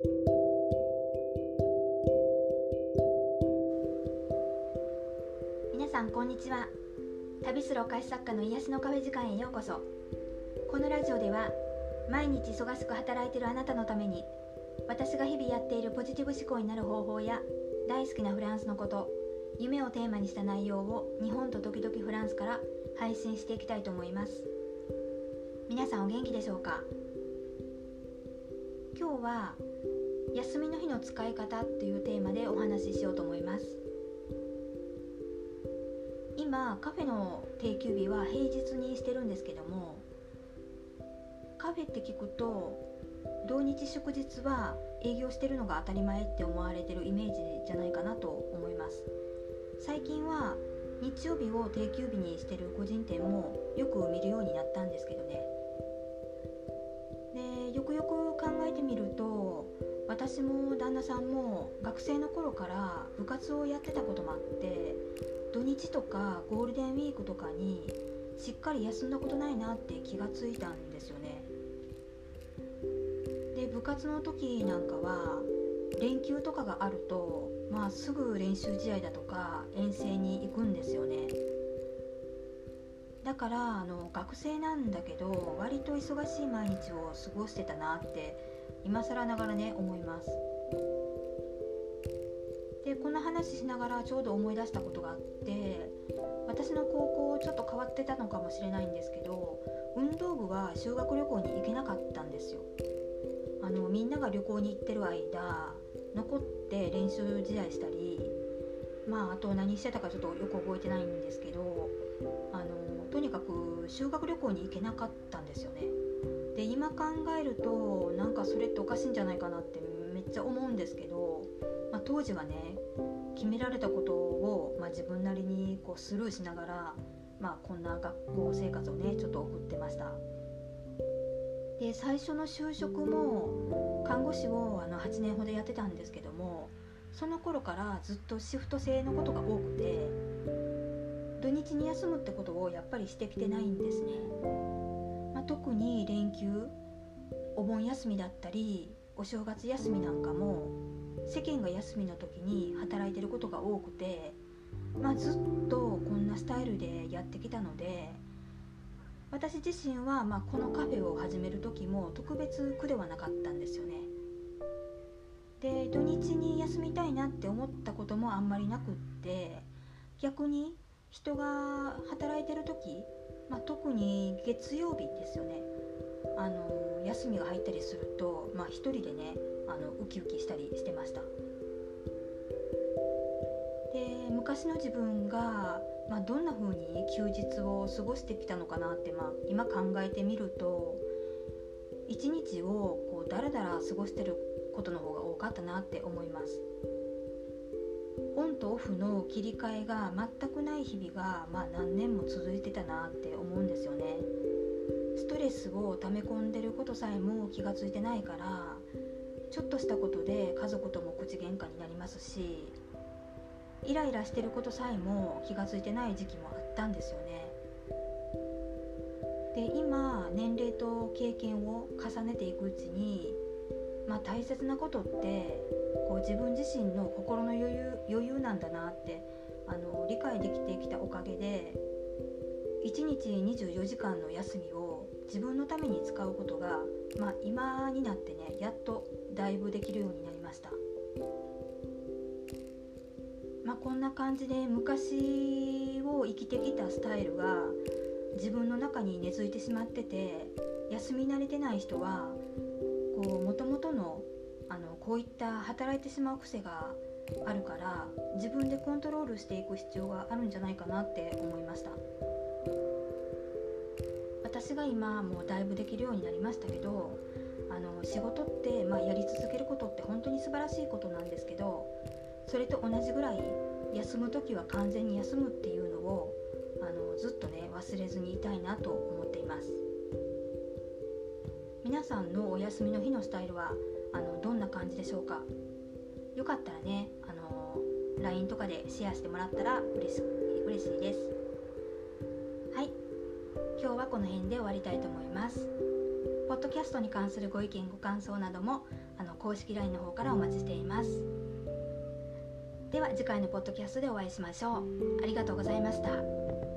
皆さんこんにちは。旅するお菓子作家の癒しのカフェ時間へようこそ。このラジオでは毎日忙しく働いているあなたのために私が日々やっているポジティブ思考になる方法や大好きなフランスのこと夢をテーマにした内容を日本と時々フランスから配信していきたいと思います。皆さんお元気でしょうか？今日は休みの日の使い方っていうテーマでお話ししようと思います。今カフェの定休日は平日にしてるんですけどもカフェって聞くと土日祝日は営業してるのが当たり前って思われてるイメージじゃないかなと思います。最近は日曜日を定休日にしてる個人店もよく見るようになったんですけどね。私も旦那さんも学生の頃から部活をやってたこともあって土日とかゴールデンウィークとかにしっかり休んだことないなって気がついたんですよね。で部活の時なんかは連休とかがあるとまあすぐ練習試合だとか遠征に行くんですよね。だからあの学生なんだけど割と忙しい毎日を過ごしてたなって今更ながらね思います。でこの話しながらちょうど思い出したことがあって私の高校ちょっと変わってたのかもしれないんですけど運動部は修学旅行に行けなかったんですよ。あのみんなが旅行に行ってる間残って練習試合したりまああと何してたかちょっとよく覚えてないんですけどあのとにかく修学旅行に行けなかったんですよね。で今考えるとなんかそれっておかしいんじゃないかなってめっちゃ思うんですけど、まあ、当時はね決められたことを、まあ、自分なりにこうスルーしながら、まあ、こんな学校生活をねちょっと送ってました。で最初の就職も看護師をあの8年ほどやってたんですけどもその頃からずっとシフト制のことが多くて土日に休むってことをやっぱりしてきてないんですね、まあ、特に連休お盆休みだったりお正月休みなんかも世間が休みの時に働いてることが多くて、まあ、ずっとこんなスタイルでやってきたので私自身は、ま、このカフェを始める時も特別苦ではなかったんですよね。で土日に休みたいなって思ったこともあんまりなくって逆に人が働いてる時、まあ、特に月曜日ですよね。あの休みが入ったりすると、まあ、一人でねあのウキウキしたりしてました。で昔の自分が、まあ、どんな風に休日を過ごしてきたのかなって、まあ、今考えてみると一日をこうだらだら過ごしてることの方が多かったなって思います。オンとオフの切り替えが全くない日々が、まあ、何年も続いてたなって思うんですよね。ストレスを溜め込んでることさえも気がついてないからちょっとしたことで家族とも口喧嘩になりますしイライラしてることさえも気が付いてない時期もあったんですよね。で今年齢と経験を重ねていくうちに、まあ、大切なことってこう自分自身の心の余裕余裕なんだなってあの理解できてきたおかげで1日24時間の休みを自分のために使うことが、まあ、今になってねやっとだいぶできるようになりました。まあ、こんな感じで昔を生きてきたスタイルが自分の中に根付いてしまってて休み慣れてない人はもともとのあのこういった働いてしまう癖があるから自分でコントロールしていく必要があるんじゃないかなって思いました。私が今もうだいぶできるようになりましたけどあの仕事って、まあ、やり続けることって本当に素晴らしいことなんですけどそれと同じぐらい休む時は完全に休むっていうのをあのずっとね忘れずにいたいなと思っています皆さんのお休みの日のスタイルはあのどんな感じでしょうか？よかったらねあの LINE とかでシェアしてもらったら嬉し嬉しいです。はい。今日はこの辺で終わりたいと思います。ポッドキャストに関するご意見ご感想などもあの公式 LINE の方からお待ちしています。では次回のポッドキャストでお会いしましょう。ありがとうございました。